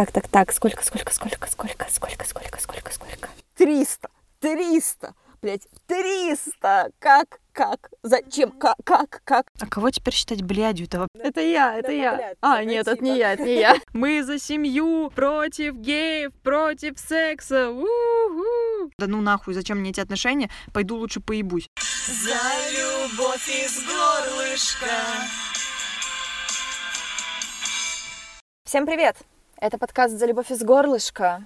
Так, так, так, сколько, сколько, сколько, сколько, сколько, сколько, сколько, сколько? Триста! Триста! Блять, триста! Как? Как? Зачем? Как? Как? Как? А кого теперь считать блядью-то? Это я, это я. А, нет, это не я, это не я. Мы за семью, против геев, против секса. У-ху. Да ну нахуй, зачем мне эти отношения? Пойду лучше поебусь. За любовь из горлышка. Всем привет! Это подкаст «За любовь из горлышка».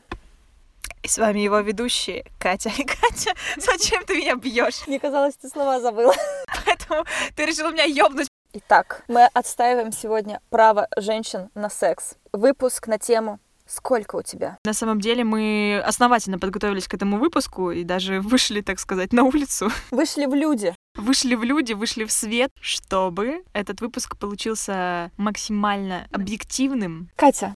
И с вами его ведущие Катя. Катя, зачем ты меня бьешь? Мне казалось, ты слова забыла. Поэтому ты решила меня ёбнуть. Итак, мы отстаиваем сегодня право женщин на секс. Выпуск на тему «Сколько у тебя?» На самом деле мы основательно подготовились к этому выпуску и даже вышли, так сказать, на улицу. Вышли в люди. Вышли в люди, вышли в свет, чтобы этот выпуск получился максимально объективным. Катя,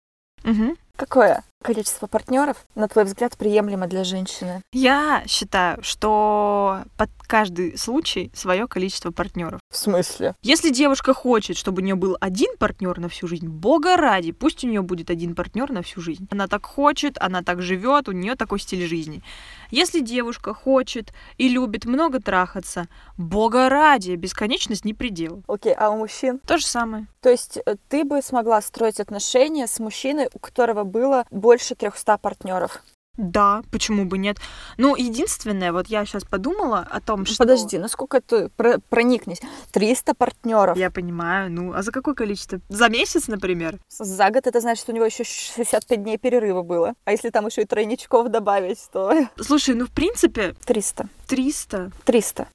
Мгм. какое количество партнеров, на твой взгляд, приемлемо для женщины? Я считаю, что под каждый случай свое количество партнеров. В смысле? Если девушка хочет, чтобы у нее был один партнер на всю жизнь, бога ради, пусть у нее будет один партнер на всю жизнь. Она так хочет, она так живет, у нее такой стиль жизни. Если девушка хочет и любит много трахаться, бога ради, бесконечность не предел. Окей, а у мужчин? То же самое. То есть э, ты бы смогла строить отношения с мужчиной, у которого было больше 300 партнеров? Да, почему бы нет? Ну, единственное, вот я сейчас подумала о том, что... Подожди, насколько ты про- проникнись? 300 партнеров. Я понимаю, ну, а за какое количество? За месяц, например? За год это значит, что у него еще 65 дней перерыва было. А если там еще и тройничков добавить, то Слушай, ну, в принципе, 300. 300. 300.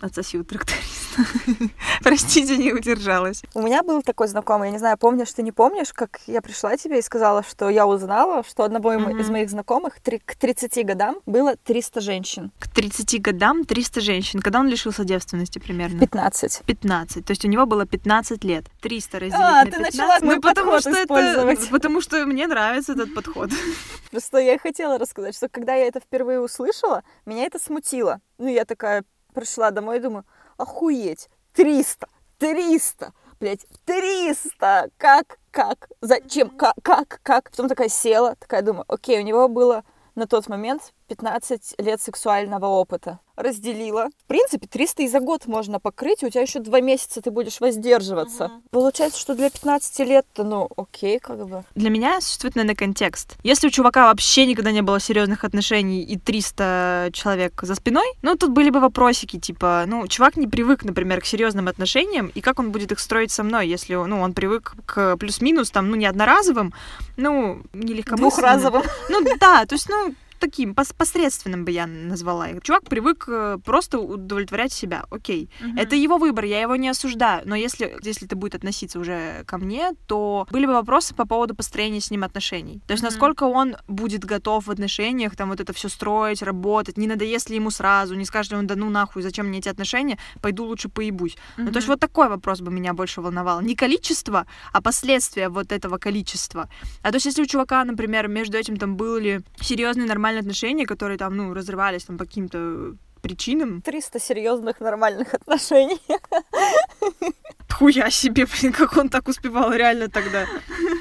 Отсоси у тракториста. Простите, не удержалась. У меня был такой знакомый, я не знаю, помнишь ты, не помнишь, как я пришла тебе и сказала, что я узнала, что одного Мгм. из моих знакомых три- к 30 годам было 300 женщин. К 30 годам 300 женщин. Когда он лишился девственности примерно? 15. 15. То есть у него было 15 лет. 300 разделить А, на ты 15. начала ну, потому что это... Потому что мне нравится этот подход. Просто я хотела рассказать, что когда я это впервые услышала, меня это смутило. Ну, я такая пришла домой и думаю, охуеть, 300, 300, блядь, 300, как, как, зачем, как, как, как. Потом такая села, такая думаю, окей, у него было на тот момент 15 лет сексуального опыта. Разделила. В принципе, 300 и за год можно покрыть, у тебя еще два месяца ты будешь воздерживаться. Получается, что для 15 лет-то, ну, окей, как бы. Для меня существует, наверное, контекст. Если у чувака вообще никогда не было серьезных отношений и 300 человек за спиной, ну, тут были бы вопросики, типа, ну, чувак не привык, например, к серьезным отношениям, и как он будет их строить со мной, если, ну, он привык к плюс-минус, там, ну, не одноразовым, ну, не легкомысленным. Двухразовым. Ну, да, то есть, ну, таким пос- посредственным бы я назвала их. Чувак привык э, просто удовлетворять себя. Окей. Это его выбор, я его не осуждаю. Но если, если это будет относиться уже ко мне, то были бы вопросы по поводу построения с ним отношений. То есть, Мгм. насколько он будет готов в отношениях, там вот это все строить, работать, не надоест ли ему сразу, не скажет ли он, да ну нахуй, зачем мне эти отношения, пойду лучше поебусь. Ну, то есть вот такой вопрос бы меня больше волновал. Не количество, а последствия вот этого количества. А то есть, если у чувака, например, между этим там были серьезные нормальные отношения, которые там, ну, разрывались там по каким-то причинам. 300 серьезных нормальных отношений. Хуя себе, блин, как он так успевал реально тогда.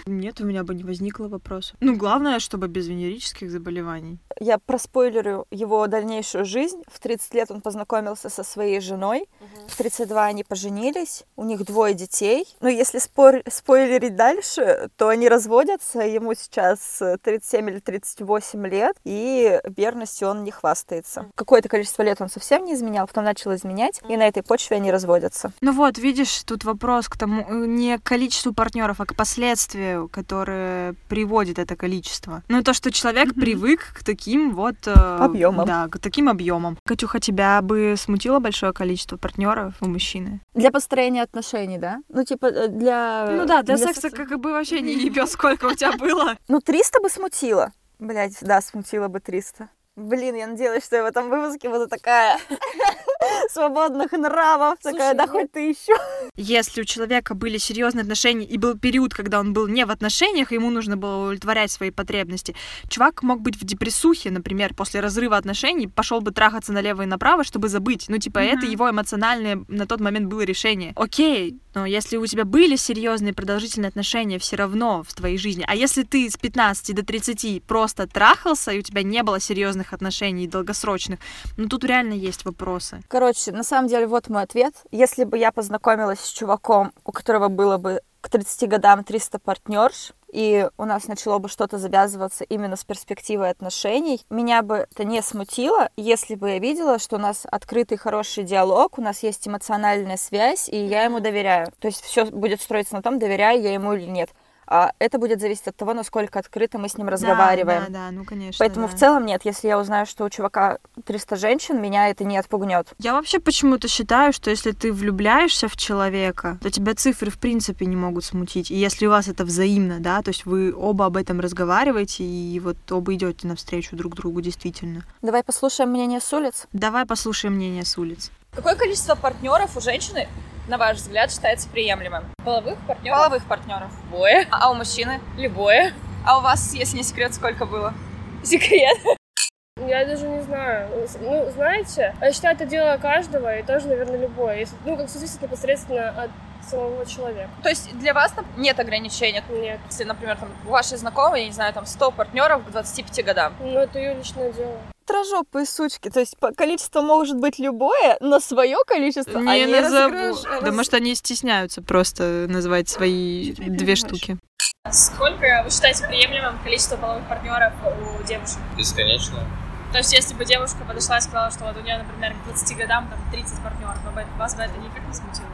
Нет, у меня бы не возникло вопроса. Ну, главное, чтобы без венерических заболеваний. Я проспойлерю его дальнейшую жизнь. В 30 лет он познакомился со своей женой. В 32 они поженились. У них двое детей. Но если спор- спойлерить дальше, то они разводятся. Ему сейчас э, 37 или 38 лет. И верностью он не хвастается. Какое-то количество лет он совсем не изменял, потом начал изменять. И на этой почве они разводятся. Ну вот, видишь, тут вопрос к тому, э, не к количеству партнеров, а к последствию, которое приводит это количество. Ну, то, что человек Мгм. привык к таким вот... э, Объёмам. Да, к таким объемам. Катюха, тебя бы смутило большое количество партнеров у мужчины? Для построения отношений, да? Ну, типа, э, для... Ну да, для, секса- секса как бы вообще не ебет, сколько у тебя было. Ну, 300 бы смутило. Блять, да, смутило бы 300. Блин, я надеялась, что я в этом выпуске буду такая свободных нравов. Такая, да хоть ты еще. Если у человека были серьезные отношения и был период, когда он был не в отношениях, ему нужно было удовлетворять свои потребности, чувак мог быть в депрессухе, например, после разрыва отношений, пошел бы трахаться налево и направо, чтобы забыть. Ну, типа, это его эмоциональное на тот момент было решение. Окей, но если у тебя были серьезные продолжительные отношения все равно в твоей жизни, а если ты с 15 до 30 просто трахался, и у тебя не было серьезных отношений долгосрочных, ну тут реально есть вопросы. Короче, на самом деле, вот мой ответ. Если бы я познакомилась с чуваком, у которого было бы к 30 годам 300 партнерш, и у нас начало бы что-то завязываться именно с перспективой отношений, меня бы это не смутило, если бы я видела, что у нас открытый хороший диалог, у нас есть эмоциональная связь, и я ему доверяю. То есть все будет строиться на том, доверяю я ему или нет. А это будет зависеть от того, насколько открыто мы с ним разговариваем. Да, да, ну конечно. Поэтому да. в целом нет, если я узнаю, что у чувака 300 женщин, меня это не отпугнет. Я вообще почему-то считаю, что если ты влюбляешься в человека, то тебя цифры в принципе не могут смутить. И если у вас это взаимно, да, то есть вы оба об этом разговариваете и вот оба идете навстречу друг другу действительно. Давай послушаем мнение с улиц. Давай послушаем мнение с улиц. Какое количество партнеров у женщины, на ваш взгляд, считается приемлемым? Половых партнеров? Половых партнеров. Любое. А, а у мужчины? Любое. А у вас, если не секрет, сколько было? Секрет. Я даже не знаю. Ну, знаете, я считаю, это дело каждого, и тоже, наверное, любое. Если, ну, как зависит непосредственно от самого человека. То есть для вас там, нет ограничения? Нет. Если, например, там, ваши знакомые, я не знаю, там 100 партнеров к 25 годам. Ну, это ее личное дело. Трожопые сучки. То есть количество может быть любое, но свое количество Не они назову. разыгрыш- Да может они стесняются просто называть свои две штуки. Сколько вы считаете приемлемым количество половых партнеров у девушек? Бесконечно. То есть, если бы девушка подошла и сказала, что вот у нее, например, к 20 годам там 30 партнеров, вас бы это никак не смутило?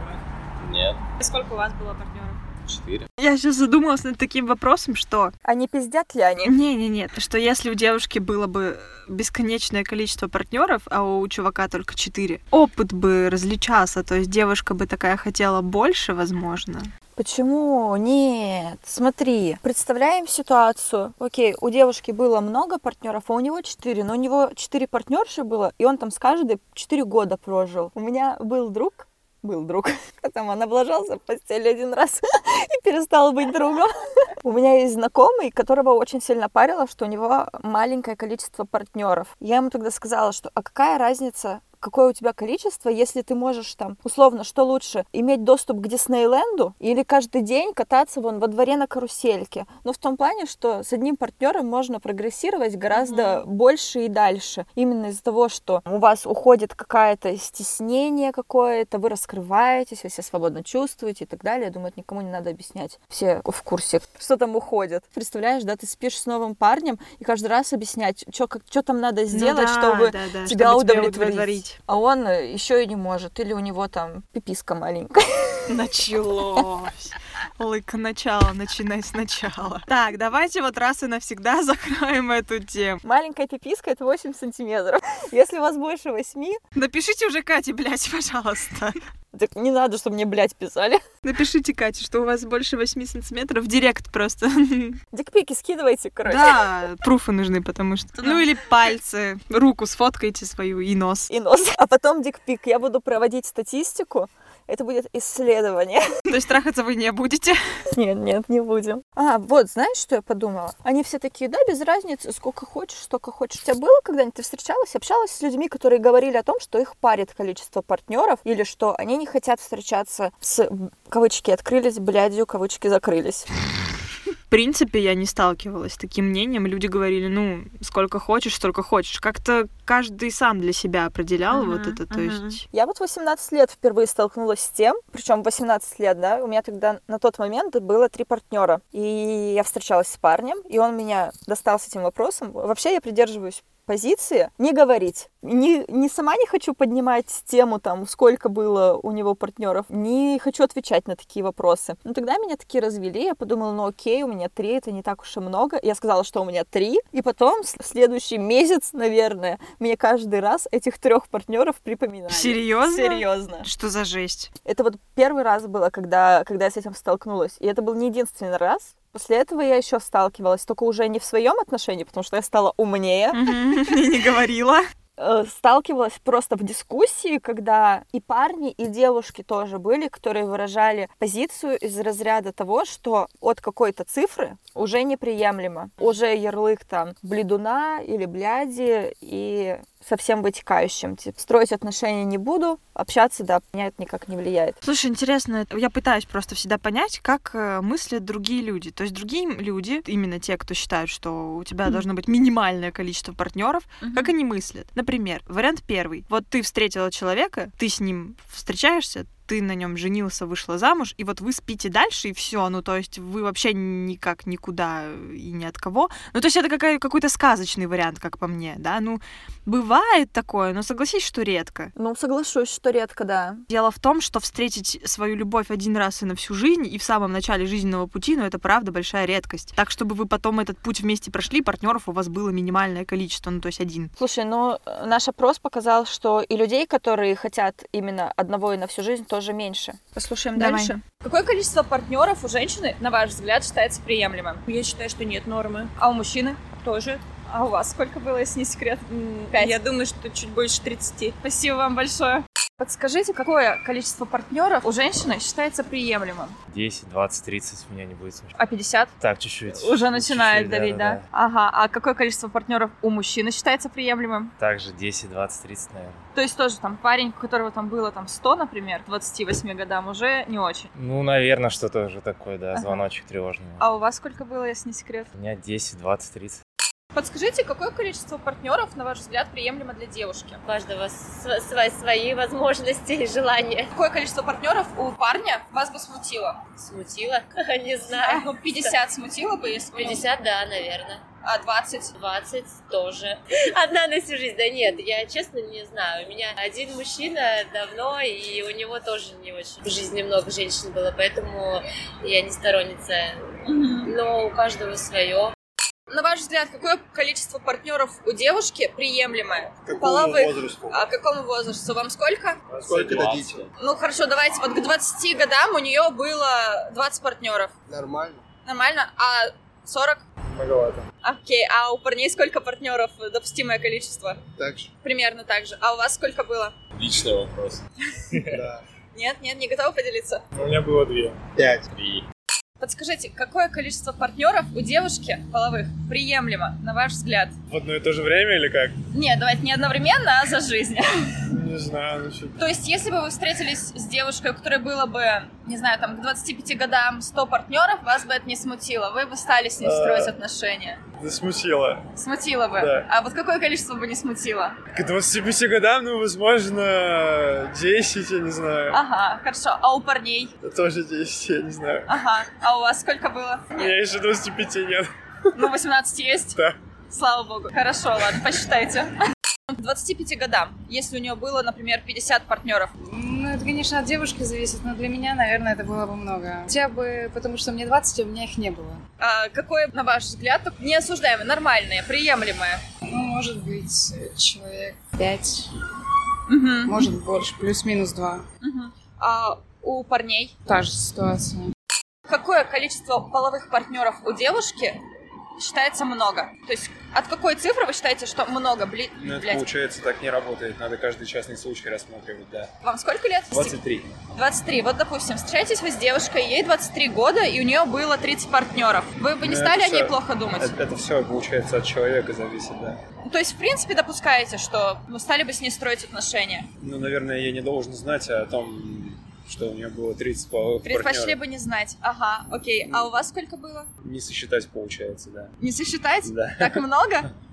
Нет. И сколько у вас было партнеров? Четыре. Я сейчас задумалась над таким вопросом, что А не пиздят ли они? Не-не-нет, что если у девушки было бы бесконечное количество партнеров, а у чувака только четыре, опыт бы различался, то есть девушка бы такая хотела больше, возможно. Почему? Нет. Смотри, представляем ситуацию. Окей, у девушки было много партнеров, а у него четыре. Но у него четыре партнерши было, и он там с каждой четыре года прожил. У меня был друг, был друг. Потом он облажался в постели один раз и перестал быть другом. У меня есть знакомый, которого очень сильно парило, что у него маленькое количество партнеров. Я ему тогда сказала, что а какая разница, какое у тебя количество, если ты можешь там, условно, что лучше, иметь доступ к Диснейленду или каждый день кататься вон во дворе на карусельке. Но в том плане, что с одним партнером можно прогрессировать гораздо больше и дальше. Именно из-за того, что у вас уходит какое-то стеснение какое-то, вы раскрываетесь, вы себя свободно чувствуете и так далее. Я думаю, это никому не надо объяснять. Все в курсе, что там уходит. Представляешь, да, ты спишь с новым парнем и каждый раз объяснять, что там надо сделать, Ну да, чтобы да, да, тебя чтобы удовлетворить. А он еще и не может. Или у него там пиписка маленькая. Началось. Лыка начало, начинай сначала. Так, давайте вот раз и навсегда закроем эту тему. Маленькая пиписка это 8 сантиметров. Если у вас больше 8, Напишите уже Кате, блядь, пожалуйста. Так не надо, чтобы мне, блядь, писали. Напишите Кате, что у вас больше 8 сантиметров директ просто. Дикпики скидывайте, короче. Да, пруфы нужны, потому что... Ну или пальцы, руку сфоткайте свою и нос. И нос. А потом дикпик. Я буду проводить статистику. Это будет исследование. То есть трахаться вы не будете. Нет, нет, не будем. А, вот, знаешь, что я подумала? Они все такие, да, без разницы, сколько хочешь, столько хочешь. У тебя было когда-нибудь, ты встречалась, общалась с людьми, которые говорили о том, что их парит количество партнеров, или что они не хотят встречаться с, кавычки открылись, блядью, кавычки закрылись. В принципе, я не сталкивалась с таким мнением. Люди говорили, ну, сколько хочешь, столько хочешь. Как-то каждый сам для себя определял Мгм, вот это, то мгм. есть... Я вот 18 лет впервые столкнулась с тем, причем 18 лет, да, у меня тогда на тот момент было три партнера. И я встречалась с парнем, и он меня достал с этим вопросом. Вообще я придерживаюсь позиции не говорить. Не, не сама не хочу поднимать тему, там, сколько было у него партнеров, не хочу отвечать на такие вопросы. Но тогда меня такие развели, я подумала, ну окей, у меня три, это не так уж и много. Я сказала, что у меня три, и потом следующий месяц, наверное, мне каждый раз этих трех партнеров припоминали. Серьезно? Серьезно. Что за жесть? Это вот первый раз было, когда, когда я с этим столкнулась. И это был не единственный раз. После этого я еще сталкивалась, только уже не в своем отношении, потому что я стала умнее. И не говорила. э, сталкивалась просто в дискуссии, когда и парни, и девушки тоже были, которые выражали позицию из разряда того, что от какой-то цифры уже неприемлемо. Уже ярлык там бледуна или бляди, и со всем вытекающим. Типа, строить отношения не буду, общаться, да, меня это никак не влияет. Слушай, интересно, я пытаюсь просто всегда понять, как э, мыслят другие люди. То есть другие люди, именно те, кто считают, что у тебя должно быть минимальное количество партнеров, как они мыслят. Например, вариант первый. Вот ты встретила человека, ты с ним встречаешься, ты на нем женился, вышла замуж, и вот вы спите дальше, и все. Ну, то есть вы вообще никак никуда и ни от кого. Ну, то есть это какая, какой-то сказочный вариант, как по мне, да. Ну, бывает такое, но согласись, что редко. Ну, соглашусь, что редко, да. Дело в том, что встретить свою любовь один раз и на всю жизнь, и в самом начале жизненного пути, ну, это правда большая редкость. Так, чтобы вы потом этот путь вместе прошли, партнеров у вас было минимальное количество, ну, то есть один. Слушай, ну, э, наш опрос показал, что и людей, которые хотят именно одного и на всю жизнь, тоже меньше. Послушаем Давай. дальше. Какое количество партнеров у женщины, на ваш взгляд, считается приемлемым? Я считаю, что нет нормы. А у мужчины? Тоже. А у вас сколько было, если не секрет? Пять. Я думаю, что чуть больше 30. Спасибо вам большое. Подскажите, какое количество партнеров у женщины считается приемлемым? 10, 20, 30 меня не будет. А 50? Так, чуть-чуть. Уже начинает Чуть-чуть, давить, да, Ага. А какое количество партнеров у мужчины считается приемлемым? Также 10, 20, 30, наверное. То есть тоже там парень, у которого там было там 100, например, к 28 годам, уже не очень. Ну, наверное, что-то уже такое, да, Ага. звоночек тревожный. А у вас сколько было, если не секрет? У меня 10, 20, 30. Подскажите, какое количество партнеров, на ваш взгляд, приемлемо для девушки? У каждого св- свои, свои возможности и желания. Какое количество партнеров у парня вас бы смутило? Смутило? Не знаю. ну, 50 смутило бы, если бы... 50, да, наверное. А 20? 20 тоже. Одна на всю жизнь. Да нет, я честно не знаю. У меня один мужчина давно, и у него тоже не очень в жизни много женщин было, поэтому я не сторонница. Но у каждого свое. На ваш взгляд, какое количество партнеров у девушки приемлемое? Половых. возрасту? А какому возрасту? Вам сколько? Сколько 20. дадите? Ну хорошо, давайте. Вот к 20 годам у нее было 20 партнеров. Нормально. Нормально? А 40? Многовато. Окей. А у парней сколько партнеров? Допустимое количество? Так же? Примерно так же. А у вас сколько было? Личный вопрос. Да. Нет, нет, не готовы поделиться? У меня было две. Пять. Три. Подскажите, какое количество партнеров у девушки половых приемлемо, на ваш взгляд? В одно и то же время или как? Нет, давайте не одновременно, а за жизнь. Не знаю, ну что. То есть, если бы вы встретились с девушкой, у которой было бы, не знаю, там, к 25 годам 100 партнеров, вас бы это не смутило, вы бы стали с ней строить отношения. Смутило. Смутило бы. Да. А вот какое количество бы не смутило? К 25 годам, ну, возможно, 10, я не знаю. Ага, хорошо. А у парней? Тоже 10, я не знаю. Ага. А у вас сколько было? У меня еще 25 нет. Ну, 18 есть? Да. Слава богу. Хорошо, ладно, посчитайте. К 25 годам, если у нее было, например, 50 партнеров, Ну, это, конечно, от девушки зависит, но для меня, наверное, это было бы много. Хотя бы потому, что мне 20, а у меня их не было. а какое, на ваш взгляд, неосуждаемое, нормальное, приемлемое? Ну, может быть, человек 5, Мгм. может больше, плюс-минус 2. Мгм. А у парней? Та же ситуация. Какое количество половых партнеров у девушки считается много? То есть от какой цифры вы считаете, что много? Бли... Ну, это блядь, получается так не работает. Надо каждый частный случай рассматривать, да. Вам сколько лет? 23. 23. Вот, допустим, встречаетесь вы с девушкой, ей 23 года, и у нее было 30 партнеров. Вы бы не Ну, стали это о ней всё- плохо думать? Это, все, получается, от человека зависит, да. То есть, в принципе, допускаете, что вы стали бы с ней строить отношения? Ну, наверное, я не должен знать о том, что у нее было 30 половых Предпочли партнеров. бы не знать. Ага, окей. А у вас сколько было? Не сосчитать, получается, да. Не сосчитать? Да. Так много?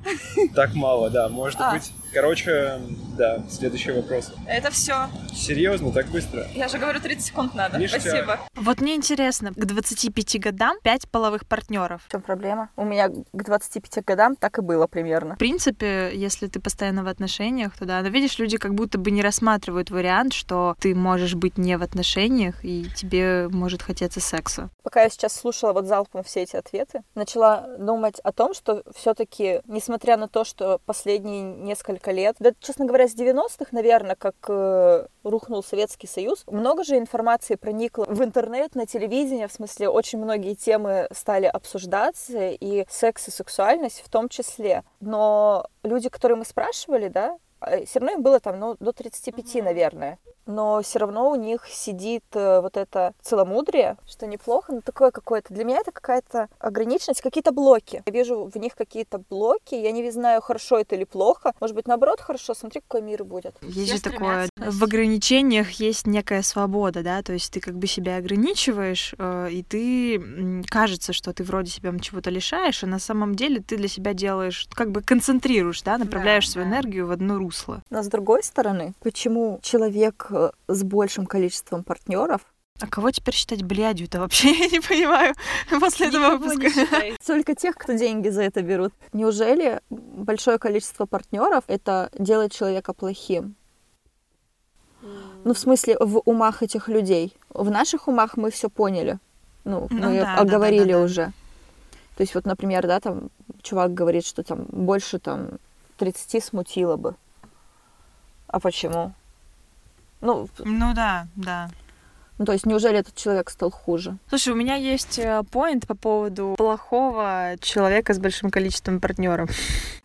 Так мало, да, может А. быть. Короче, да, следующий вопрос. Это все. Серьезно, так быстро? Я же говорю, 30 секунд надо. Ништяк. Спасибо. Вот мне интересно, к 25 годам 5 половых партнеров. В чем проблема? У меня к 25 годам так и было примерно. В принципе, если ты постоянно в отношениях, то да. Но видишь, люди как будто бы не рассматривают вариант, что ты можешь быть не в отношениях, и тебе может хотеться секса. Пока я сейчас слушала вот залпом все эти ответы, начала думать о том, что все-таки, несмотря на то, что последние несколько лет, да, честно говоря, с 90-х, наверное, как э, рухнул Советский Союз, много же информации проникло в интернет, на телевидение, в смысле, очень многие темы стали обсуждаться, и секс и сексуальность в том числе. Но люди, которые мы спрашивали, да, Все равно им было там, ну, до 35, наверное. Но все равно у них сидит э, вот это целомудрие, что неплохо, но такое какое-то. Для меня это какая-то ограниченность, какие-то блоки. Я вижу в них какие-то блоки, я не знаю, хорошо это или плохо. Может быть, наоборот, хорошо, смотри, какой мир будет. Есть же такое, в ограничениях есть некая свобода, да, то есть ты как бы себя ограничиваешь, э, и ты кажется, что ты вроде себя чего-то лишаешь, а на самом деле ты для себя делаешь, как бы концентрируешь, да, направляешь свою энергию в одно русло. Но с другой стороны, почему человек с большим количеством партнеров А кого теперь считать блядью-то вообще? Я не понимаю после этого выпуска. Только тех, кто деньги за это берут. Неужели большое количество партнеров это делает человека плохим? Ну, в смысле, в умах этих людей. В наших умах мы все поняли. Ну, Ну мы да, да, оговорили да, да, да. уже. То есть вот, например, да, там чувак говорит, что там больше там 30 смутило бы. А почему? Ну, Ну да, да. ну, то есть неужели этот человек стал хуже? Слушай, у меня есть э, поинт по поводу плохого человека с большим количеством партнеров.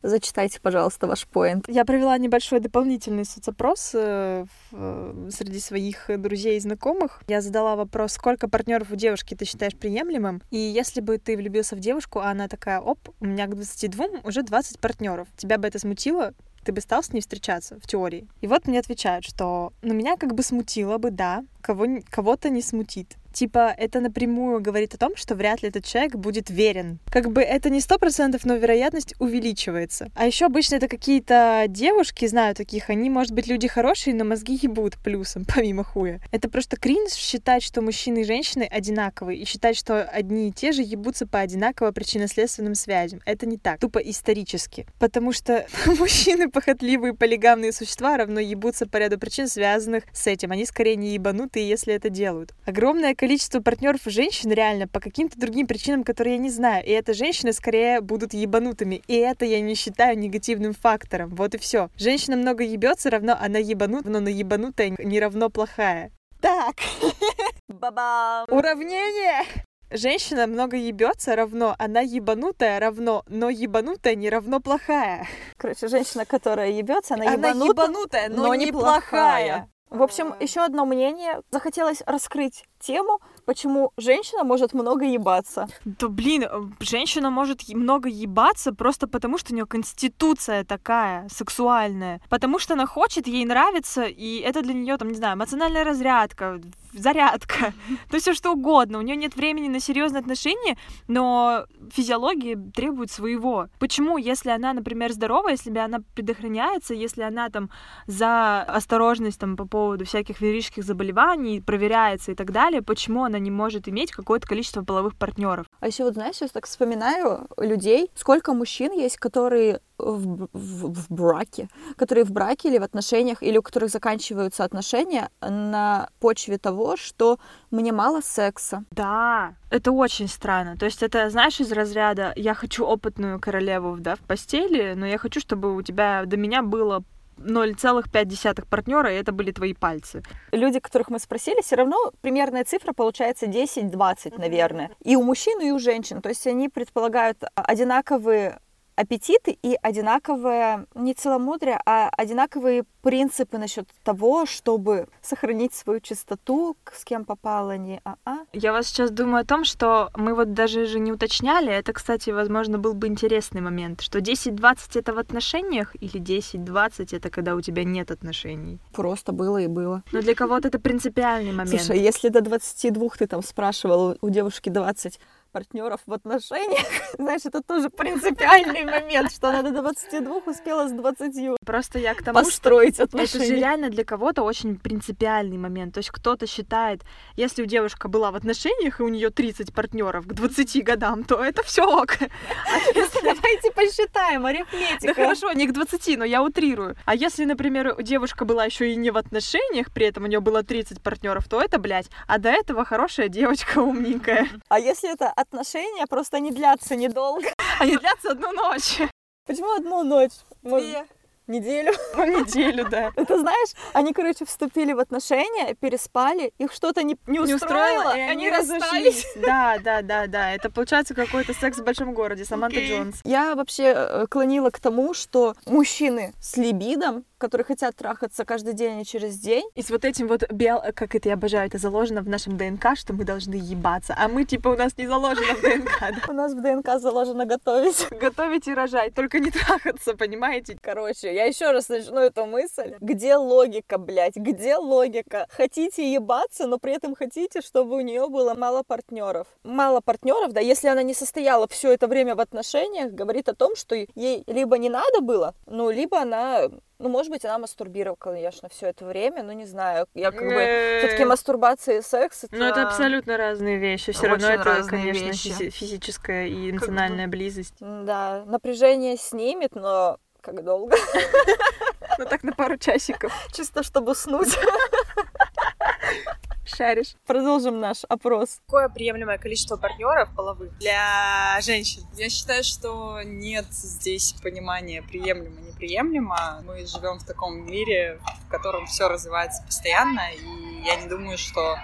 Зачитайте, пожалуйста, ваш поинт. Я провела небольшой дополнительный соцопрос э, в- э, среди своих друзей и знакомых. Я задала вопрос, сколько партнеров у девушки ты считаешь приемлемым? И если бы ты влюбился в девушку, а она такая, оп, у меня к 22 уже 20 партнеров. Тебя бы это смутило? Ты бы стал с ней встречаться в теории? И вот мне отвечают, что ну, меня как бы смутило бы, да, кого, кого-то не смутит. Типа, это напрямую говорит о том, что вряд ли этот человек будет верен. Как бы это не сто процентов, но вероятность увеличивается. А еще обычно это какие-то девушки, знаю таких, они, может быть, люди хорошие, но мозги ебут плюсом, помимо хуя. Это просто кринж считать, что мужчины и женщины одинаковые, и считать, что одни и те же ебутся по одинаково причинно-следственным связям. Это не так, тупо исторически. Потому что мужчины похотливые полигамные существа равно ебутся по ряду причин, связанных с этим. Они скорее не ебанутые, если это делают. Огромное количество партнеров у женщин реально по каким-то другим причинам, которые я не знаю. И это женщины скорее будут ебанутыми. И это я не считаю негативным фактором. Вот и все. Женщина много ебется, равно она ебанут, но на ебанутая не равно плохая. Так, Баба! уравнение! Женщина много ебется, равно она ебанутая, равно, но ебанутая не равно плохая. Короче, женщина, которая ебется, она, Она ебанута, ебанутая, но неплохая. В общем, еще одно мнение. Захотелось раскрыть тему, почему женщина может много ебаться. Да блин, э, женщина может много ебаться просто потому, что у нее конституция такая сексуальная. Потому что она хочет, ей нравится, и это для нее, там, не знаю, эмоциональная разрядка, зарядка, то все что угодно. У нее нет времени на серьезные отношения, но физиология требует своего. Почему, если она, например, здорова, если бы она предохраняется, если она там за осторожность там по поводу всяких венерических заболеваний проверяется и так далее, почему она не может иметь какое-то количество половых партнеров? А еще вот, знаешь, сейчас так вспоминаю людей, сколько мужчин есть, которые в, в- в браке, которые в браке или в отношениях, или у которых заканчиваются отношения на почве того, что мне мало секса. Да, это очень странно. То есть это, знаешь, из разряда «я хочу опытную королеву да, в постели, но я хочу, чтобы у тебя до меня было 0,5 партнера, и это были твои пальцы». Люди, которых мы спросили, все равно примерная цифра получается 10-20, наверное. И у мужчин, и у женщин. То есть они предполагают одинаковые аппетиты и одинаковое не целомудрие, а одинаковые принципы насчет того, чтобы сохранить свою чистоту, с кем попало, не а-а. Я вас сейчас думаю о том, что мы вот даже же не уточняли, это, кстати, возможно, был бы интересный момент, что 10-20 это в отношениях или 10-20 это когда у тебя нет отношений. Просто было и было. Но для кого-то это принципиальный момент. Слушай, если до 22 ты там спрашивал у девушки 20 партнеров в отношениях, знаешь, это тоже принципиальный момент, что она до 22 успела с 20 Просто я к тому, построить что это же отношения. реально для кого-то очень принципиальный момент. То есть кто-то считает, если у девушка была в отношениях и у нее 30 партнеров к 20 годам, то это все ок. Давайте посчитаем, арифметика. Да хорошо, не к 20, но я утрирую. А если, например, девушка была еще и не в отношениях, при этом у нее было 30 партнеров, то это, блядь, а до этого хорошая девочка умненькая. А если это отношения, просто они длятся недолго. Они длятся одну ночь. Почему одну ночь? Может, Неделю. Ну, неделю, да. Это знаешь, они, короче, вступили в отношения, переспали, их что-то не, не Не устроило, и они они расстались. разошлись. Да, да, да, да. Это получается какой-то секс в большом городе. Саманта Джонс. Я вообще э, клонила к тому, что мужчины с либидом которые хотят трахаться каждый день и через день. И с вот этим вот бел, как это я обожаю, это заложено в нашем ДНК, что мы должны ебаться. А мы, типа, у нас не заложено в ДНК. У нас в ДНК заложено готовить. Готовить и рожать, только не трахаться, понимаете? Короче, я еще раз начну эту мысль. Где логика, блядь? Где логика? Хотите ебаться, но при этом хотите, чтобы у нее было мало партнеров. Мало партнеров, да, если она не состояла все это время в отношениях, говорит о том, что ей либо не надо было, ну, либо она ну, может быть, она мастурбировала, конечно, все это время, ну, не знаю. Я как бы... Все-таки мастурбация и секс это... Ну, это абсолютно разные вещи. Все равно это, разные конечно, вещи. физи- физическая и эмоциональная близость. Да, напряжение снимет, но как долго? Ну, так на пару часиков. Чисто чтобы уснуть. Шаришь. Продолжим наш опрос. Какое приемлемое количество партнеров половых для женщин? Я считаю, что нет здесь понимания приемлемо-неприемлемо. Мы живем в таком мире, в котором все развивается постоянно, и я не думаю, что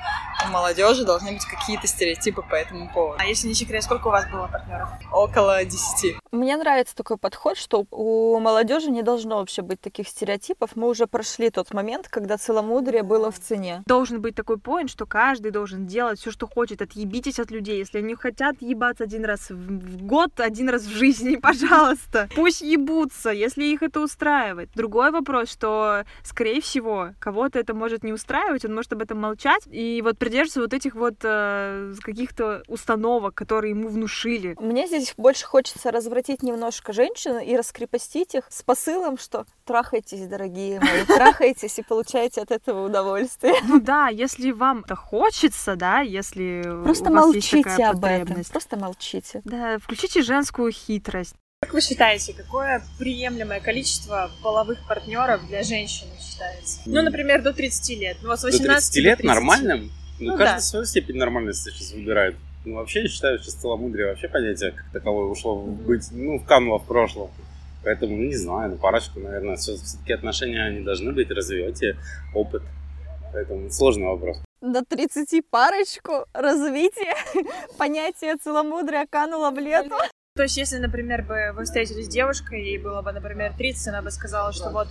у молодежи должны быть какие-то стереотипы по этому поводу. А если не секрет, сколько у вас было партнеров? Около десяти. Мне нравится такой подход, что у молодежи не должно вообще быть таких стереотипов. Мы уже прошли тот момент, когда целомудрие было в цене. Должен быть такой поинт, что каждый должен делать все, что хочет. Отъебитесь от людей. Если они хотят ебаться один раз в в год, один раз в жизни, пожалуйста, пусть ебутся, если их это устраивает. Другой вопрос, что, скорее всего, кого-то это может не устраивать, он может об этом молчать и вот придерживаться вот этих вот э, каких-то установок, которые ему внушили. Мне здесь больше хочется развратить немножко женщин и раскрепостить их с посылом, что трахайтесь, дорогие мои, трахайтесь и получайте от этого удовольствие. Ну да, если вам это хочется, да, если Просто у вас есть молчите такая об этом, просто молчите. Да, включите женскую хитрость. Как вы считаете, какое приемлемое количество половых партнеров для женщины считается? Ну, например, до 30 лет. Ну, вот с До 18 30 лет 30. нормальным? Ну, Ну каждый да. свою степень нормальности сейчас выбирает. Ну, вообще, я считаю, что целомудрие вообще понятие как таковое ушло в быть, ну, в кануло в прошлом. Поэтому, ну, не знаю, ну, парочку, наверное, все-таки отношения, они должны быть, развивайте опыт. Поэтому сложный вопрос. До 30 парочку, развитие, понятие целомудрия кануло в лету. То есть, если, например, бы вы встретились с девушкой, ей было бы, например, 30, она бы сказала, что вот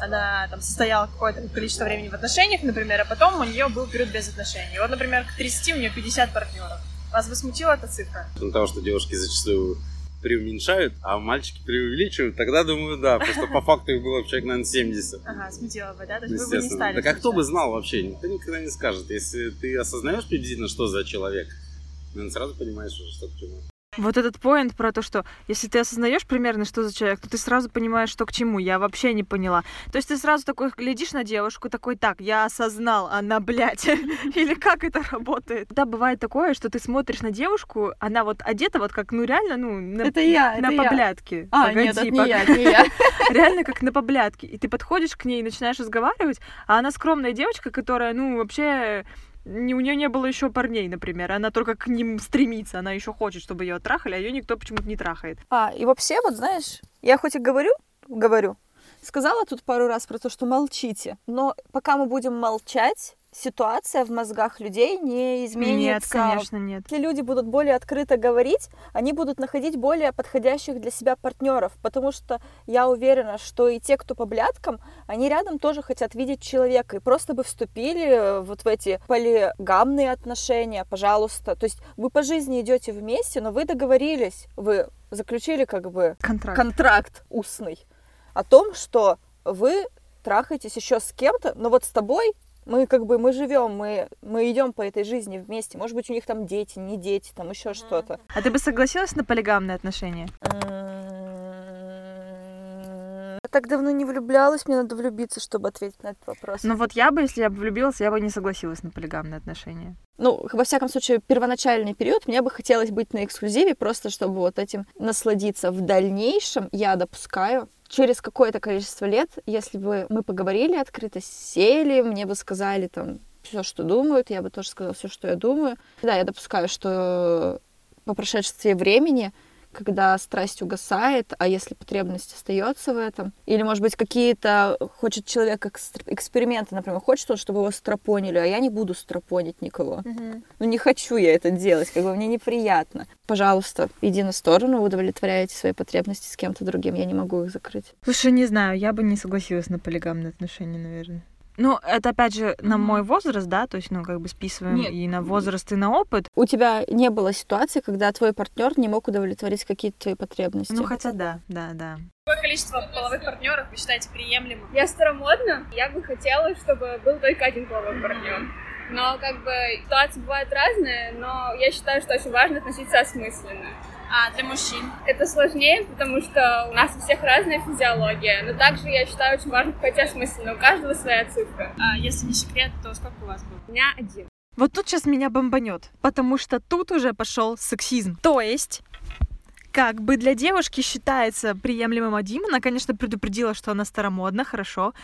она там состояла какое-то количество времени в отношениях, например, а потом у нее был период без отношений. Вот, например, к 30 у нее 50 партнеров. Вас бы смутила эта цифра? От того, что девушки зачастую преуменьшают, а мальчики преувеличивают, тогда думаю, да, потому что по факту их было бы человек, наверное, 70. Ага, смутила бы, да? То есть вы бы не стали. Так а кто бы знал вообще? Никто никогда не скажет. Если ты осознаешь приблизительно, что за человек, наверное, сразу понимаешь, что к чему. Вот этот поинт про то, что если ты осознаешь примерно, что за человек, то ты сразу понимаешь, что к чему. Я вообще не поняла. То есть ты сразу такой глядишь на девушку, такой, так, я осознал, она, блядь. Или как это работает? Да, бывает такое, что ты смотришь на девушку, она вот одета вот как, ну реально, ну, на, Это я, на это я. поблядке. А, Погоди, нет, это не я, не я. Реально как на поблядке. И ты подходишь к ней и начинаешь разговаривать, а она скромная девочка, которая, ну, вообще не, у нее не было еще парней, например. Она только к ним стремится, она еще хочет, чтобы ее трахали, а ее никто почему-то не трахает. А, и вообще, вот знаешь, я хоть и говорю, говорю, сказала тут пару раз про то, что молчите, но пока мы будем молчать, ситуация в мозгах людей не изменится. Нет, конечно, нет. Если люди будут более открыто говорить, они будут находить более подходящих для себя партнеров, потому что я уверена, что и те, кто по блядкам, они рядом тоже хотят видеть человека, и просто бы вступили э, вот в эти полигамные отношения, пожалуйста. То есть вы по жизни идете вместе, но вы договорились, вы заключили как бы Контракт. контракт устный о том, что вы трахаетесь еще с кем-то, но вот с тобой мы как бы мы живем, мы, мы идем по этой жизни вместе. Может быть, у них там дети, не дети, там еще что-то. А ты бы согласилась на полигамные отношения? Я так давно не влюблялась, мне надо влюбиться, чтобы ответить на этот вопрос. Ну вот я бы, если я бы влюбилась, я бы не согласилась на полигамные отношения. Ну, во всяком случае, первоначальный период мне бы хотелось быть на эксклюзиве, просто чтобы вот этим насладиться. В дальнейшем я допускаю, через какое-то количество лет, если бы мы поговорили открыто, сели, мне бы сказали там все, что думают, я бы тоже сказала все, что я думаю. Да, я допускаю, что по прошествии времени когда страсть угасает, а если потребность остается в этом? Или, может быть, какие-то хочет человек экс- эксперименты, например, хочет он, чтобы его стропонили, а я не буду стропонить никого. Ну, не хочу я это делать, как бы мне неприятно. Пожалуйста, иди на сторону, удовлетворяйте свои потребности с кем-то другим, я не могу их закрыть. Слушай, не знаю, я бы не согласилась на полигамные отношения, наверное. Ну, это опять же на мой возраст, да, то есть, ну, как бы списываем Нет. и на возраст, и на опыт. У тебя не было ситуации, когда твой партнер не мог удовлетворить какие-то твои потребности? Ну, хотя да, да, да. Какое количество половых партнеров вы считаете приемлемым? Я старомодна, я бы хотела, чтобы был только один половой партнер. Но как бы ситуации бывают разные, но я считаю, что очень важно относиться осмысленно. А для мужчин? Это сложнее, потому что у нас у всех разная физиология, но также я считаю очень важно хотя осмысленно, у каждого своя цифра. А если не секрет, то сколько у вас было? У меня один. Вот тут сейчас меня бомбанет, потому что тут уже пошел сексизм. То есть, как бы для девушки считается приемлемым один, она, конечно, предупредила, что она старомодна, хорошо,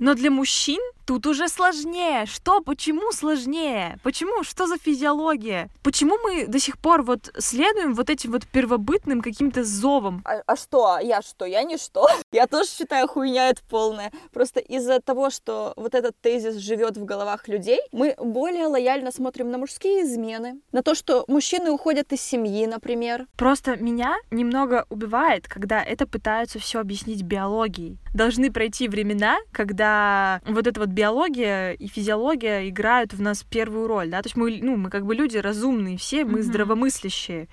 но для мужчин тут уже сложнее. Что? Почему сложнее? Почему? Что за физиология? Почему мы до сих пор вот следуем вот этим вот первобытным каким-то зовам? А, а что? А Я что? Я не что? Я тоже считаю хуйня это полная. Просто из-за того, что вот этот тезис живет в головах людей, мы более лояльно смотрим на мужские измены, на то, что мужчины уходят из семьи, например. Просто меня немного убивает, когда это пытаются все объяснить биологией. Должны пройти времена, когда вот эта вот биология и физиология играют в нас первую роль, да, то есть мы, ну, мы как бы люди разумные все, мы Мгм. здравомыслящие,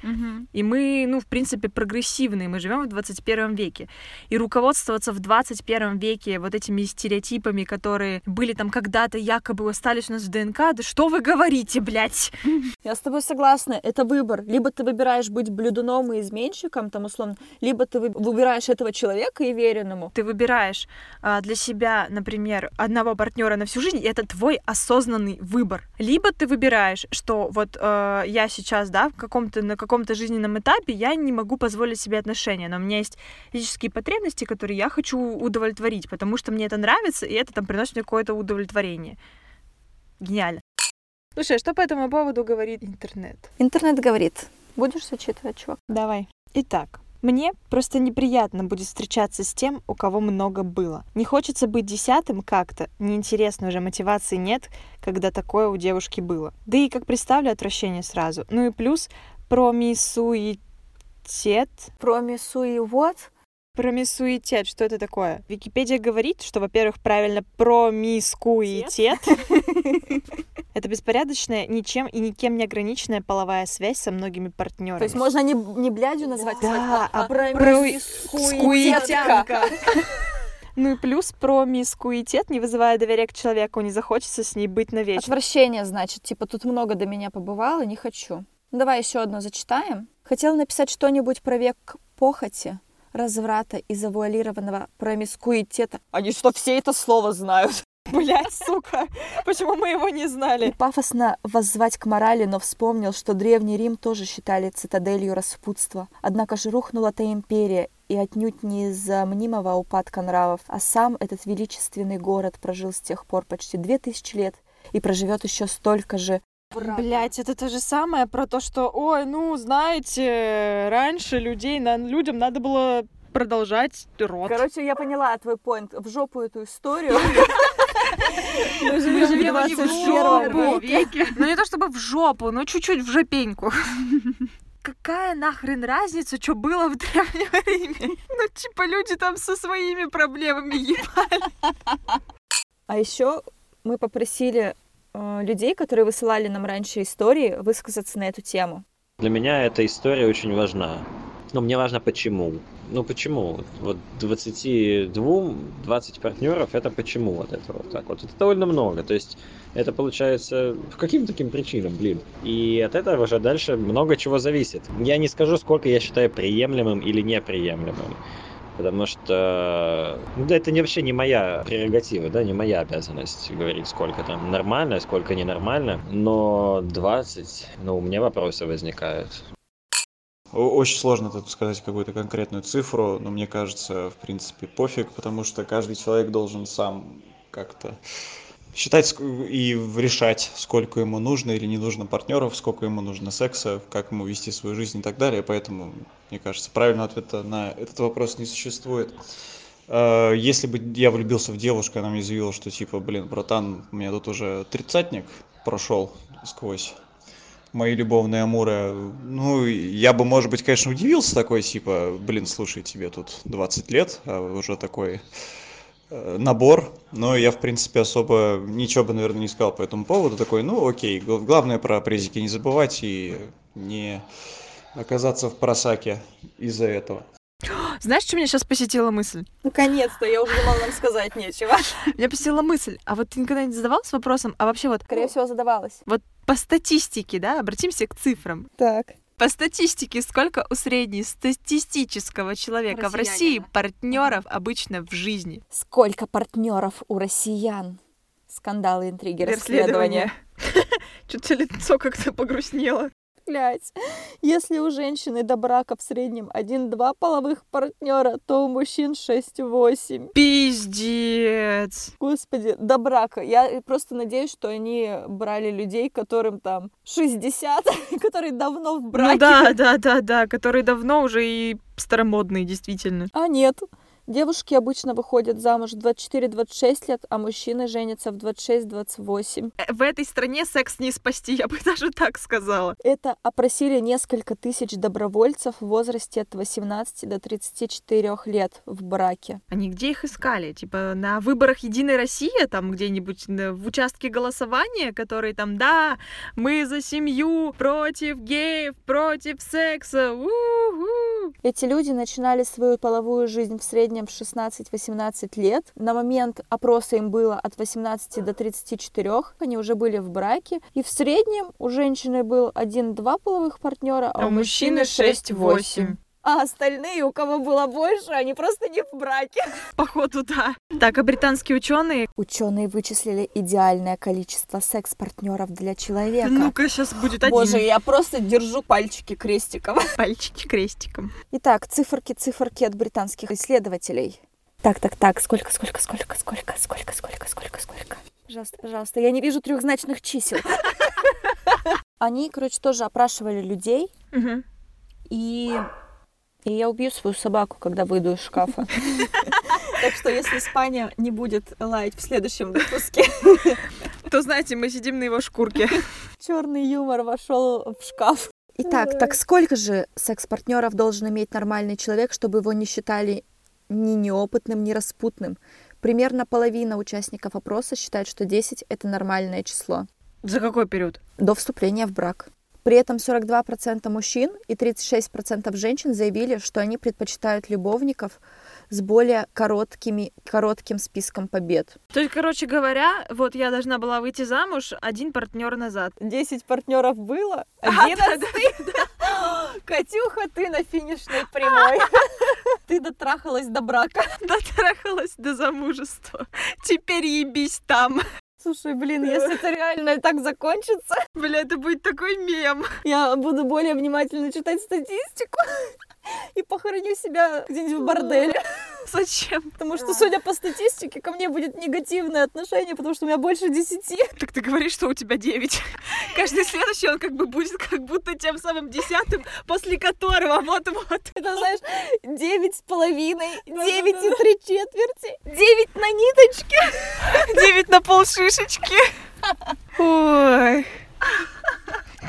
и мы, ну, в принципе, прогрессивные, мы живем в 21 веке. И руководствоваться в 21 веке вот этими стереотипами, которые были там когда-то якобы остались у нас в ДНК, да что вы говорите, блядь? Я с тобой согласна, это выбор. Либо ты выбираешь быть блюдуном и изменщиком, там, условно, либо ты вы- выбираешь этого человека и верен ему. Ты выбираешь а, для себя, например, одного партнера на всю жизнь, и это твой осознанный выбор. Либо ты выбираешь, что вот э, я сейчас, да, в каком-то, на каком-то жизненном этапе я не могу позволить себе отношения, но у меня есть физические потребности, которые я хочу удовлетворить, потому что мне это нравится, и это там приносит мне какое-то удовлетворение. Гениально. Слушай, а что по этому поводу говорит интернет? Интернет говорит. Будешь зачитывать, чувак? Давай. Итак, мне просто неприятно будет встречаться с тем, у кого много было. Не хочется быть десятым как-то, неинтересно уже, мотивации нет, когда такое у девушки было. Да и как представлю отвращение сразу. Ну и плюс промисуитет. Промисуи вот? Промисуитет, что это такое? Википедия говорит, что, во-первых, правильно промискуитет. Это беспорядочная, ничем и никем не ограниченная половая связь со многими партнерами. То есть можно не, не блядью назвать, Да, а а промискуитетка. Ну и плюс промискуитет, не вызывая доверия к человеку, не захочется с ней быть навечно. Отвращение, значит, типа тут много до меня побывало, не хочу. Ну, Давай еще одно зачитаем. Хотела написать что-нибудь про век похоти, разврата и завуалированного промискуитета. Они что, все это слово знают? Блять, сука, почему мы его не И знали? пафосно воззвать к морали, но вспомнил, что Древний Рим тоже считали цитаделью распутства. Однако же рухнула та империя, и отнюдь не из-за мнимого упадка нравов, а сам этот величественный город прожил с тех пор почти две тысячи лет и проживет еще столько же. Блять, это то же самое про то, что, ой, ну, знаете, раньше людей, на, людям надо было продолжать род. Короче, я поняла твой поинт. В жопу эту историю. Мы живем в 21 жопу. Ну не то чтобы в жопу, но чуть-чуть в жопеньку. Какая нахрен разница, что было в Древнем Риме? Ну, типа, люди там со своими проблемами ебали. А еще мы попросили людей, которые высылали нам раньше истории, высказаться на эту тему. Для меня эта история очень важна. Но мне важно почему. Ну почему? Вот 22-20 партнеров это почему вот это вот так вот? Это довольно много. То есть это получается по каким таким причинам, блин. И от этого уже дальше много чего зависит. Я не скажу, сколько я считаю приемлемым или неприемлемым. Потому что ну, да, это не, вообще не моя прерогатива, да, не моя обязанность говорить, сколько там нормально, сколько ненормально. Но 20, ну, у меня вопросы возникают. Очень сложно тут сказать какую-то конкретную цифру, но мне кажется, в принципе, пофиг, потому что каждый человек должен сам как-то считать и решать, сколько ему нужно или не нужно партнеров, сколько ему нужно секса, как ему вести свою жизнь и так далее. Поэтому, мне кажется, правильного ответа на этот вопрос не существует. Э, Если бы я влюбился в девушку, она мне заявила, что типа, блин, братан, у меня тут уже тридцатник прошел сквозь мои любовные амуры. Ну, я бы, может быть, конечно, удивился такой, типа, блин, слушай, тебе тут 20 лет, а уже такой набор, но я, в принципе, особо ничего бы, наверное, не сказал по этому поводу. Такой, ну, окей, гл- главное про презики не забывать и не оказаться в просаке из-за этого. Знаешь, что меня сейчас посетила мысль? Наконец-то, я уже думала, нам сказать нечего. Меня посетила мысль. А вот ты никогда не задавалась вопросом, а вообще вот... Скорее всего, задавалась. Вот по статистике, да, обратимся к цифрам. Так. По статистике, сколько у среднестатистического человека в России партнеров обычно в жизни? Сколько партнеров у россиян? Скандалы, интриги, Расследование. расследования. Что-то лицо как-то погрустнело. Блять, если у женщины до брака в среднем 1-2 половых партнера, то у мужчин 6-8. Пиздец. Господи, до брака. Я просто надеюсь, что они брали людей, которым там 60, которые давно в браке. Ну да, да, да, да, которые давно уже и старомодные, действительно. А нет. Девушки обычно выходят замуж в 24-26 лет, а мужчины женятся в 26-28. Э, В этой стране секс не спасти, я бы даже так сказала. Это опросили несколько тысяч добровольцев в возрасте от 18 до 34 лет в браке. Они где их искали? Типа на выборах Единой России, там где-нибудь в участке голосования, которые там, да, мы за семью, против геев, против секса, у-ху». Эти люди начинали свою половую жизнь в среднем в 16-18 лет. На момент опроса им было от 18 до 34. Они уже были в браке. И в среднем у женщины был 1-2 половых партнера, а, А у мужчины 6-8. А остальные, у кого было больше, они просто не в браке. Походу, да. Так, а британские ученые? Ученые вычислили идеальное количество секс-партнеров для человека. Ну-ка, сейчас будет один. Боже, я просто держу пальчики крестиком. Пальчики крестиком. Итак, циферки, циферки от британских исследователей. Так, так, так, сколько, сколько, сколько, сколько, сколько, сколько, сколько, сколько. Пожалуйста, пожалуйста, я не вижу трехзначных чисел. Они, короче, тоже опрашивали людей, и, и я убью свою собаку, когда выйду из шкафа. Так что, если Испания не будет лаять в следующем выпуске, То, знаете, мы сидим на его шкурке. черный юмор вошел в шкаф. Итак, так сколько же секс-партнеров должен иметь нормальный человек, чтобы его не считали ни неопытным, ни распутным? Примерно половина участников опроса считает, что 10 — это нормальное число За какой период? до вступления в брак. При этом 42% мужчин и 36% женщин заявили, что они предпочитают любовников с более короткими, коротким списком побед. То есть, короче говоря, вот я должна была выйти замуж один партнер назад. 10 партнеров было, А, 11 Катюха, ты на финишной прямой. Ты дотрахалась до брака. Дотрахалась до замужества. Теперь ебись там. Слушай, блин, если это реально так закончится, Бля, это будет такой мем. я буду более внимательно читать статистику и похороню себя где-нибудь в борделе. Зачем? Потому что, судя по статистике, ко мне будет негативное отношение, потому что у меня больше десяти. Так ты говоришь, что у тебя 9. Каждый следующий он как бы будет как будто тем самым десятым, после которого вот-вот. Это, знаешь, девять с половиной, девять и три четверти, девять на ниточке. 9 на полшишечки. Ой.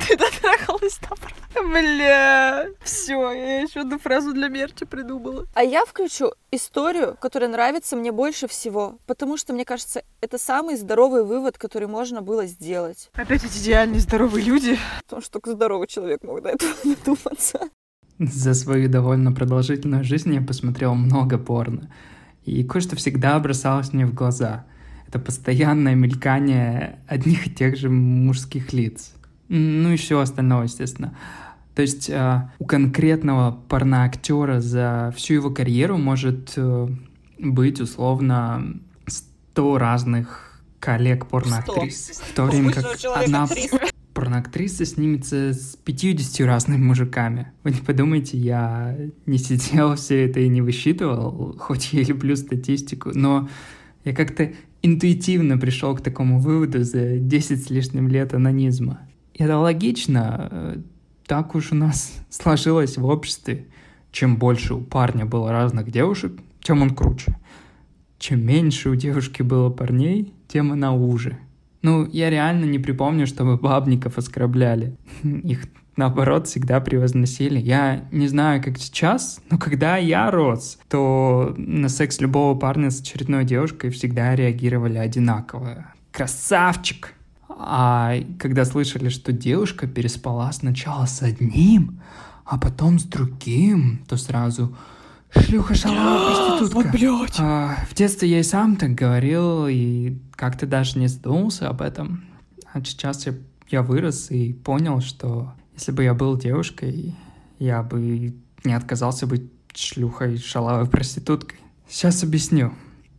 Ты дотрахалась до брака. Бля. Все, я еще одну фразу для мерча придумала. А я включу историю, которая нравится мне больше всего, потому что, мне кажется, это самый здоровый вывод, который можно было сделать. Опять эти идеальные здоровые люди. Потому что только здоровый человек мог до этого додуматься. За свою довольно продолжительную жизнь я посмотрел много порно. И кое-что всегда бросалось мне в глаза. Это постоянное мелькание одних и тех же мужских лиц. Ну и все остальное, естественно. То есть э, у конкретного порноактера за всю его карьеру может э, быть условно 100 разных коллег порноактрис. В то время как одна порноактриса снимется с 50 разными мужиками. Вы не подумайте, я не сидел все это и не высчитывал, хоть я и люблю статистику, но я как-то интуитивно пришел к такому выводу за 10 с лишним лет анонизма. Это логично, э, так уж у нас сложилось в обществе. Чем больше у парня было разных девушек, тем он круче. Чем меньше у девушки было парней, тем она уже. Ну, я реально не припомню, чтобы бабников оскорбляли. Их, наоборот, всегда превозносили. Я не знаю, как сейчас, но когда я рос, то на секс любого парня с очередной девушкой всегда реагировали одинаково. Красавчик! А когда слышали, что девушка переспала сначала с одним, а потом с другим, то сразу шлюха, шалава, проститутка. Вот, блядь. А, в детстве я и сам так говорил, и как-то даже не задумался об этом. А сейчас я, я вырос и понял, что если бы я был девушкой, я бы не отказался быть шлюхой, шалавой, проституткой. Сейчас объясню.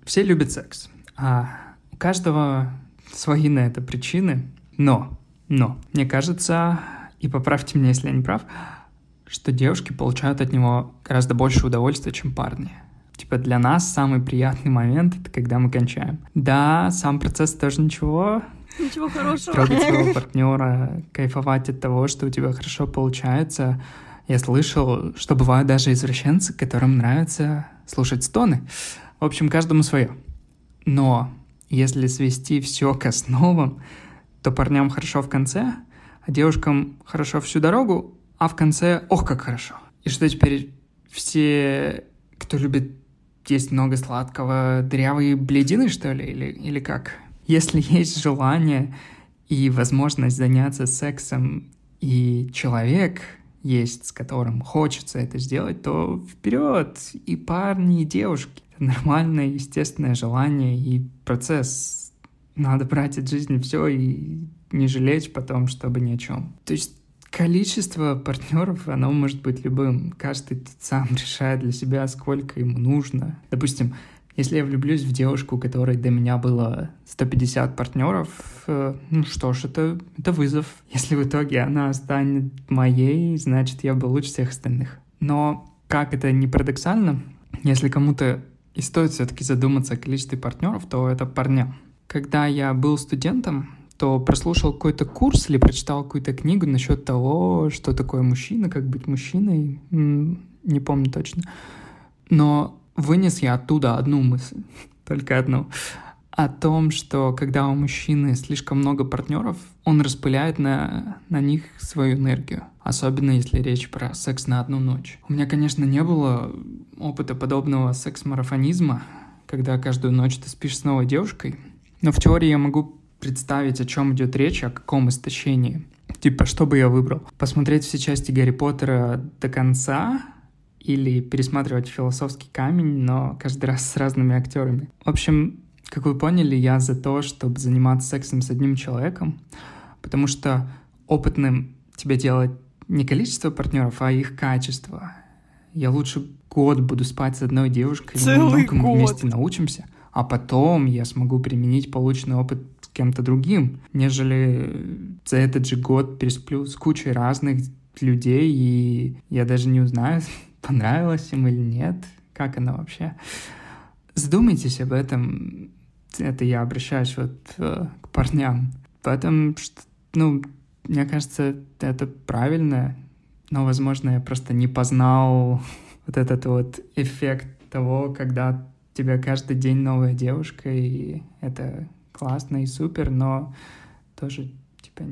Все любят секс, а у каждого свои на это причины. Но, но, мне кажется, и поправьте меня, если я не прав, что девушки получают от него гораздо больше удовольствия, чем парни. Типа для нас самый приятный момент — это когда мы кончаем. Да, сам процесс тоже ничего. Ничего хорошего. Трогать своего партнера, кайфовать от того, что у тебя хорошо получается. Я слышал, что бывают даже извращенцы, которым нравится слушать стоны. В общем, каждому свое. Но если свести все к основам, то парням хорошо в конце, а девушкам хорошо всю дорогу, а в конце ох, как хорошо. И что теперь все, кто любит есть много сладкого, дрявые бледины, что ли, или, или как? Если есть желание и возможность заняться сексом, и человек есть, с которым хочется это сделать, то вперед! И парни, и девушки. Нормальное, естественное желание и процесс. Надо брать от жизни все и не жалеть потом, чтобы ни о чем. То есть количество партнеров, оно может быть любым. Каждый тут сам решает для себя, сколько ему нужно. Допустим, если я влюблюсь в девушку, которой до меня было 150 партнеров, э, ну что ж, это, это вызов. Если в итоге она станет моей, значит, я был лучше всех остальных. Но, как это не парадоксально, если кому-то и стоит все-таки задуматься о количестве партнеров, то это парня. Когда я был студентом, то прослушал какой-то курс или прочитал какую-то книгу насчет того, что такое мужчина, как быть мужчиной, не помню точно. Но вынес я оттуда одну мысль, только одну, о том, что когда у мужчины слишком много партнеров, он распыляет на, на них свою энергию. Особенно если речь про секс на одну ночь. У меня, конечно, не было опыта подобного секс-марафонизма, когда каждую ночь ты спишь с новой девушкой. Но в теории я могу представить, о чем идет речь, о каком истощении. Типа, что бы я выбрал? Посмотреть все части Гарри Поттера до конца или пересматривать философский камень, но каждый раз с разными актерами. В общем, как вы поняли, я за то, чтобы заниматься сексом с одним человеком, потому что опытным тебе делать не количество партнеров, а их качество. Я лучше год буду спать с одной девушкой, Целый мы год. вместе научимся, а потом я смогу применить полученный опыт с кем-то другим, нежели за этот же год пересплю с кучей разных людей, и я даже не узнаю, понравилось им или нет, как оно вообще. Задумайтесь об этом. Это я обращаюсь вот э, к парням. Потому что, ну, мне кажется, это правильно, но, возможно, я просто не познал вот этот вот эффект того, когда тебя каждый день новая девушка, и это классно и супер, но тоже, типа,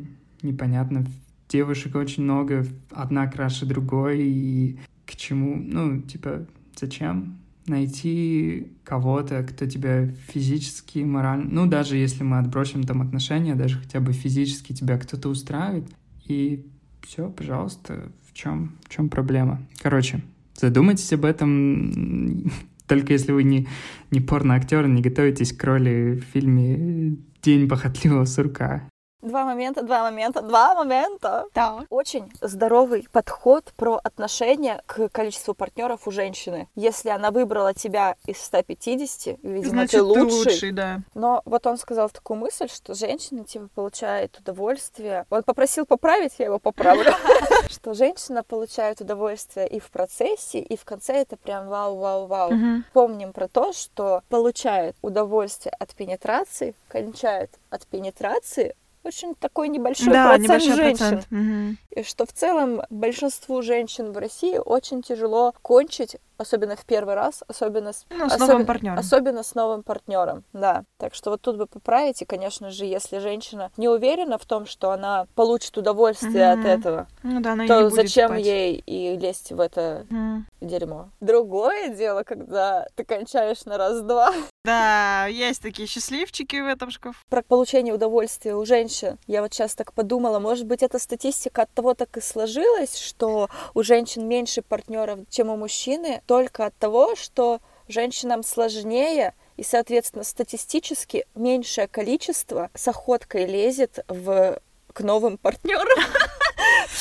непонятно. Девушек очень много, одна краше другой, и к чему, ну, типа, зачем найти кого-то, кто тебя физически, морально, ну, даже если мы отбросим там отношения, даже хотя бы физически тебя кто-то устраивает, и все, пожалуйста, в чем, в чем проблема? Короче, задумайтесь об этом, только если вы не, не порно-актер, не готовитесь к роли в фильме «День похотливого сурка». Два момента, два момента, два момента. Да. Очень здоровый подход про отношение к количеству партнеров у женщины. Если она выбрала тебя из 150, видимо, Значит, ты ты лучший. лучший, да. Но вот он сказал такую мысль, что женщина типа получает удовольствие. Он попросил поправить, я его поправлю. что женщина получает удовольствие и в процессе, и в конце это прям вау-вау-вау. Помним про то, что получает удовольствие от пенетрации, кончает от пенетрации очень такой небольшой Да, процент небольшой женщин. процент. И что в целом большинству женщин в России очень тяжело кончить, особенно в первый раз, особенно с, Ну, с особен- новым партнером. Особенно с новым партнером, да. Так что вот тут бы поправить, и, конечно же, если женщина не уверена в том, что она получит удовольствие Мгм. от этого, Ну да, она то зачем спать. ей и лезть в это Мгм. дерьмо? Другое дело, когда ты кончаешь на раз-два. Да, есть такие счастливчики в этом шкафу. Про получение удовольствия у женщин. Я вот сейчас так подумала, может быть, эта статистика от того так и сложилась, что у женщин меньше партнеров, чем у мужчины, только от того, что женщинам сложнее и, соответственно, статистически меньшее количество с охоткой лезет в к новым партнерам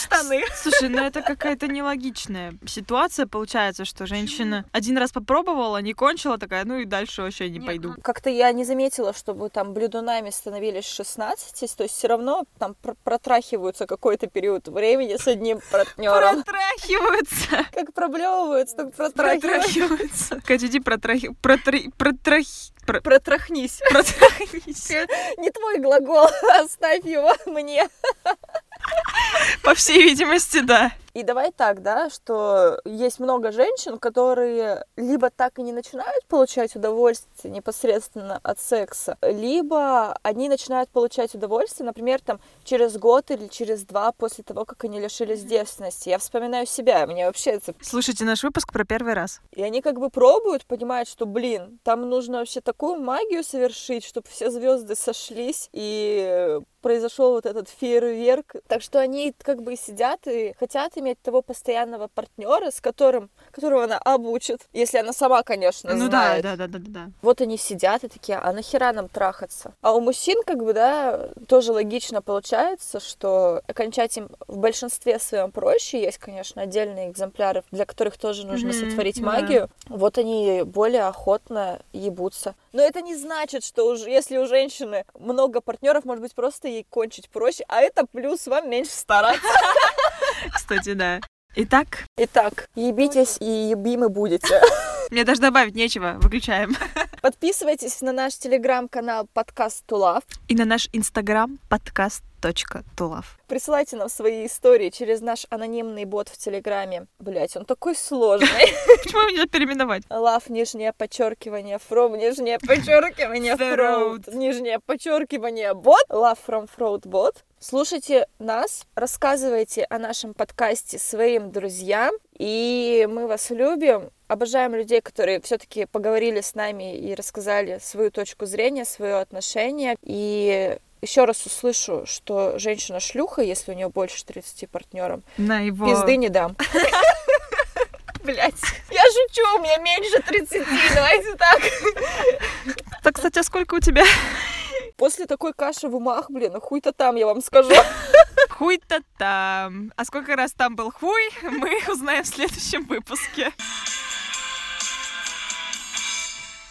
штаны. Слушай, ну это какая-то нелогичная ситуация получается, что женщина один раз попробовала, не кончила, такая, ну и дальше вообще не пойду. Как-то я не заметила, чтобы там блюдунами становились 16, то есть все равно там пр- протрахиваются какой-то период времени с одним партнером. Протрахиваются. Как проблевываются, так протрахиваются. Катя, иди протрахи... Протрахи... про- Протрахнись. Протрахнись. Не твой глагол, оставь его мне. По всей видимости, да. И давай так, да, что есть много женщин, которые либо так и не начинают получать удовольствие непосредственно от секса, либо они начинают получать удовольствие, например, там через год или через два после того, как они лишились девственности. Я вспоминаю себя, мне вообще это... Слушайте наш выпуск про первый раз. И они как бы пробуют, понимают, что, блин, там нужно вообще такую магию совершить, чтобы все звезды сошлись и произошел вот этот фейерверк. Так что они как бы и сидят и хотят иметь того постоянного партнера, с которым, которого она обучит, если она сама, конечно, Ну да, знает. да, да, да, да, да. Вот они сидят и такие, а нахера нам трахаться? А у мужчин, как бы, да, тоже логично получается, что окончать им в большинстве своем проще. Есть, конечно, отдельные экземпляры, для которых тоже нужно Мгм, сотворить да. магию. Вот они более охотно ебутся. Но это не значит, что уж если у женщины много партнеров, может быть, просто ей кончить проще, а это плюс вам меньше стараться. Кстати, да. Итак, Итак, ебитесь и ебимы будете. мне даже добавить нечего, выключаем. Подписывайтесь на наш телеграм-канал подкаст Тулав. И на наш инстаграм подкаст.тулав. Присылайте нам свои истории через наш анонимный бот в Телеграме. Блять, он такой сложный. Почему меня переименовать? Лав, нижнее подчеркивание, from, нижнее подчеркивание, throat, нижнее подчеркивание, бот. Love from throat бот. Слушайте нас, рассказывайте о нашем подкасте своим друзьям, и мы вас любим. Обожаем людей, которые все-таки поговорили с нами и рассказали свою точку зрения, свое отношение. И еще раз услышу, что женщина шлюха, если у нее больше 30 партнером, На его... пизды не дам. Блять, я шучу, у меня меньше 30, давайте так. Так, кстати, а сколько у тебя? После такой каши в умах, блин, а хуй-то там, я вам скажу. Хуй-то там. А сколько раз там был хуй, мы узнаем в следующем выпуске.